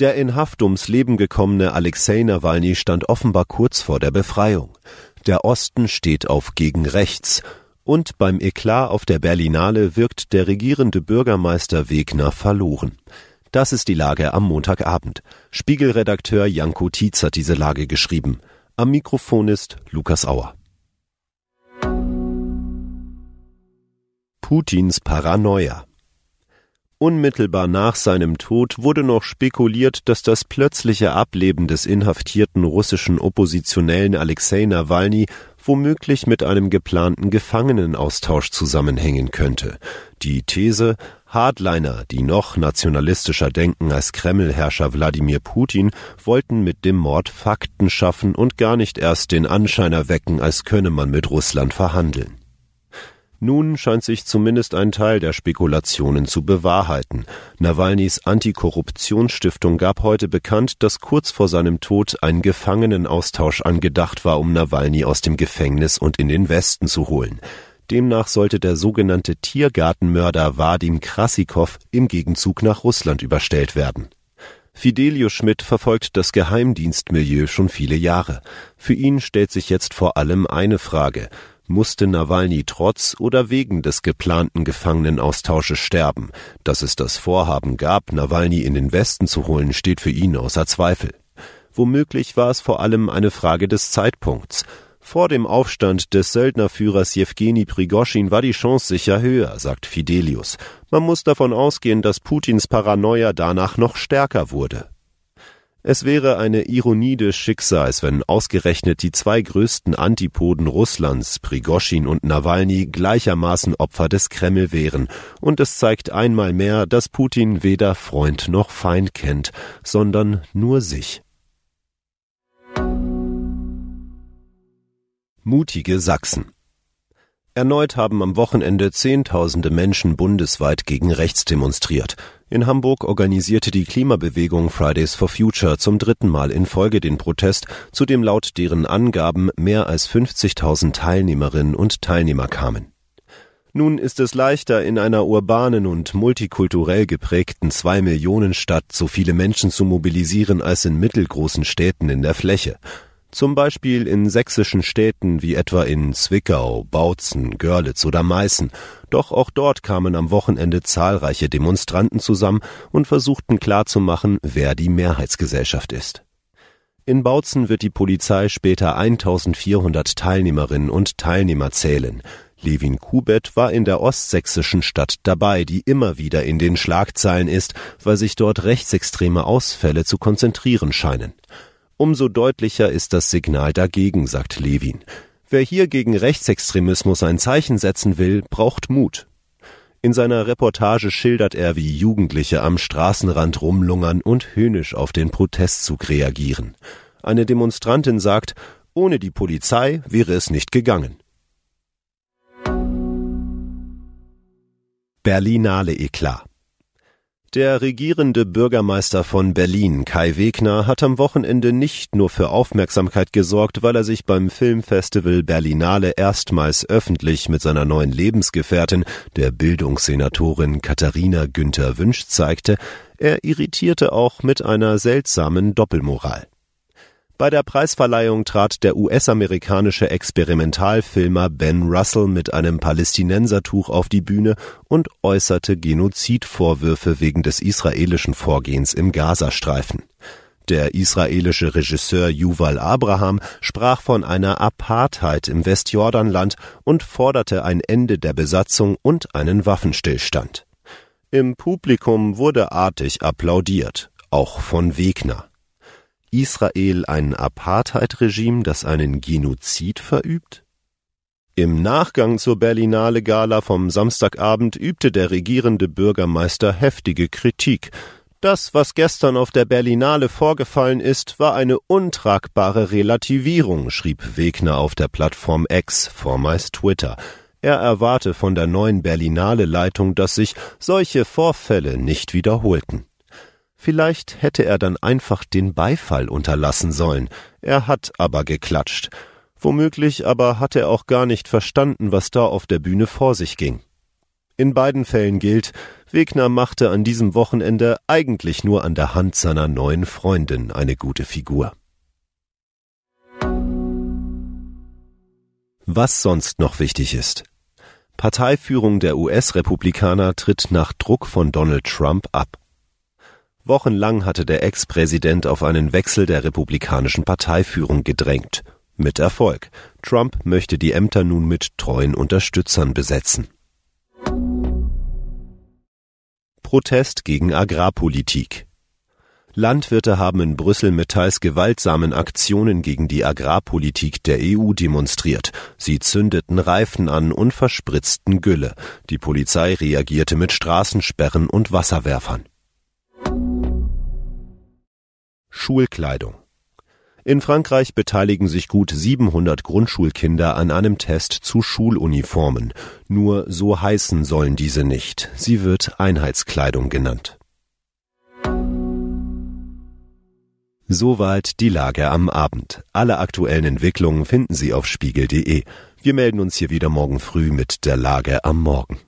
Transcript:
Der in Haft ums Leben gekommene Alexei Nawalny stand offenbar kurz vor der Befreiung. Der Osten steht auf gegen rechts. Und beim Eklat auf der Berlinale wirkt der regierende Bürgermeister Wegner verloren. Das ist die Lage am Montagabend. Spiegelredakteur Janko Tietz hat diese Lage geschrieben. Am Mikrofon ist Lukas Auer. Putins Paranoia. Unmittelbar nach seinem Tod wurde noch spekuliert, dass das plötzliche Ableben des inhaftierten russischen Oppositionellen Alexei Nawalny womöglich mit einem geplanten Gefangenenaustausch zusammenhängen könnte. Die These, Hardliner, die noch nationalistischer denken als Kremlherrscher Wladimir Putin, wollten mit dem Mord Fakten schaffen und gar nicht erst den Anschein erwecken, als könne man mit Russland verhandeln. Nun scheint sich zumindest ein Teil der Spekulationen zu bewahrheiten. Nawalnys Antikorruptionsstiftung gab heute bekannt, dass kurz vor seinem Tod ein Gefangenenaustausch angedacht war, um Nawalny aus dem Gefängnis und in den Westen zu holen. Demnach sollte der sogenannte Tiergartenmörder Vadim Krassikow im Gegenzug nach Russland überstellt werden. Fidelio Schmidt verfolgt das Geheimdienstmilieu schon viele Jahre. Für ihn stellt sich jetzt vor allem eine Frage musste Nawalny trotz oder wegen des geplanten Gefangenenaustausches sterben. Dass es das Vorhaben gab, Nawalny in den Westen zu holen, steht für ihn außer Zweifel. Womöglich war es vor allem eine Frage des Zeitpunkts. Vor dem Aufstand des Söldnerführers Jewgeni Prigoschin war die Chance sicher höher, sagt Fidelius. Man muss davon ausgehen, dass Putins Paranoia danach noch stärker wurde. Es wäre eine Ironie des Schicksals, wenn ausgerechnet die zwei größten Antipoden Russlands, Prigoschin und Nawalny, gleichermaßen Opfer des Kreml wären. Und es zeigt einmal mehr, dass Putin weder Freund noch Feind kennt, sondern nur sich. Mutige Sachsen Erneut haben am Wochenende Zehntausende Menschen bundesweit gegen rechts demonstriert. In Hamburg organisierte die Klimabewegung Fridays for Future zum dritten Mal in Folge den Protest, zu dem laut deren Angaben mehr als 50.000 Teilnehmerinnen und Teilnehmer kamen. Nun ist es leichter, in einer urbanen und multikulturell geprägten Zwei-Millionen-Stadt so viele Menschen zu mobilisieren als in mittelgroßen Städten in der Fläche zum Beispiel in sächsischen Städten wie etwa in Zwickau, Bautzen, Görlitz oder Meißen. Doch auch dort kamen am Wochenende zahlreiche Demonstranten zusammen und versuchten klarzumachen, wer die Mehrheitsgesellschaft ist. In Bautzen wird die Polizei später 1400 Teilnehmerinnen und Teilnehmer zählen. Levin Kubet war in der ostsächsischen Stadt dabei, die immer wieder in den Schlagzeilen ist, weil sich dort rechtsextreme Ausfälle zu konzentrieren scheinen. Umso deutlicher ist das Signal dagegen, sagt Levin. Wer hier gegen Rechtsextremismus ein Zeichen setzen will, braucht Mut. In seiner Reportage schildert er, wie Jugendliche am Straßenrand rumlungern und höhnisch auf den Protestzug reagieren. Eine Demonstrantin sagt, ohne die Polizei wäre es nicht gegangen. Berlinale Eklat der regierende Bürgermeister von Berlin, Kai Wegner, hat am Wochenende nicht nur für Aufmerksamkeit gesorgt, weil er sich beim Filmfestival Berlinale erstmals öffentlich mit seiner neuen Lebensgefährtin, der Bildungssenatorin Katharina Günther Wünsch zeigte, er irritierte auch mit einer seltsamen Doppelmoral. Bei der Preisverleihung trat der US-amerikanische Experimentalfilmer Ben Russell mit einem Palästinensertuch auf die Bühne und äußerte Genozidvorwürfe wegen des israelischen Vorgehens im Gazastreifen. Der israelische Regisseur Yuval Abraham sprach von einer Apartheid im Westjordanland und forderte ein Ende der Besatzung und einen Waffenstillstand. Im Publikum wurde artig applaudiert, auch von Wegner. Israel ein Apartheid-Regime, das einen Genozid verübt? Im Nachgang zur Berlinale Gala vom Samstagabend übte der regierende Bürgermeister heftige Kritik. Das, was gestern auf der Berlinale vorgefallen ist, war eine untragbare Relativierung, schrieb Wegner auf der Plattform X, vormals Twitter. Er erwarte von der neuen Berlinale Leitung, dass sich solche Vorfälle nicht wiederholten. Vielleicht hätte er dann einfach den Beifall unterlassen sollen. Er hat aber geklatscht. Womöglich aber hat er auch gar nicht verstanden, was da auf der Bühne vor sich ging. In beiden Fällen gilt, Wegner machte an diesem Wochenende eigentlich nur an der Hand seiner neuen Freundin eine gute Figur. Was sonst noch wichtig ist. Parteiführung der US-Republikaner tritt nach Druck von Donald Trump ab. Wochenlang hatte der Ex-Präsident auf einen Wechsel der republikanischen Parteiführung gedrängt. Mit Erfolg. Trump möchte die Ämter nun mit treuen Unterstützern besetzen. Protest gegen Agrarpolitik. Landwirte haben in Brüssel mit teils gewaltsamen Aktionen gegen die Agrarpolitik der EU demonstriert. Sie zündeten Reifen an und verspritzten Gülle. Die Polizei reagierte mit Straßensperren und Wasserwerfern. Schulkleidung in Frankreich beteiligen sich gut 700 Grundschulkinder an einem Test zu Schuluniformen. Nur so heißen sollen diese nicht. Sie wird Einheitskleidung genannt. Soweit die Lage am Abend. Alle aktuellen Entwicklungen finden Sie auf spiegel.de. Wir melden uns hier wieder morgen früh mit der Lage am Morgen.